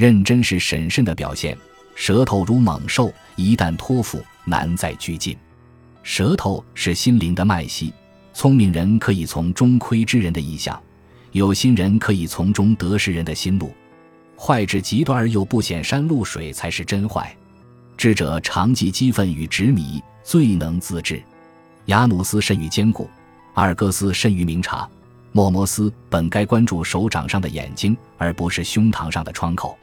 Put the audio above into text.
认真是审慎的表现。舌头如猛兽，一旦托付，难再拘禁。舌头是心灵的脉息，聪明人可以从中窥知人的意向，有心人可以从中得识人的心路。坏至极端而又不显山露水，才是真坏。智者常记激愤与执迷，最能自制。雅努斯甚于坚固，阿尔戈斯甚于明察，莫摩斯本该关注手掌上的眼睛，而不是胸膛上的窗口。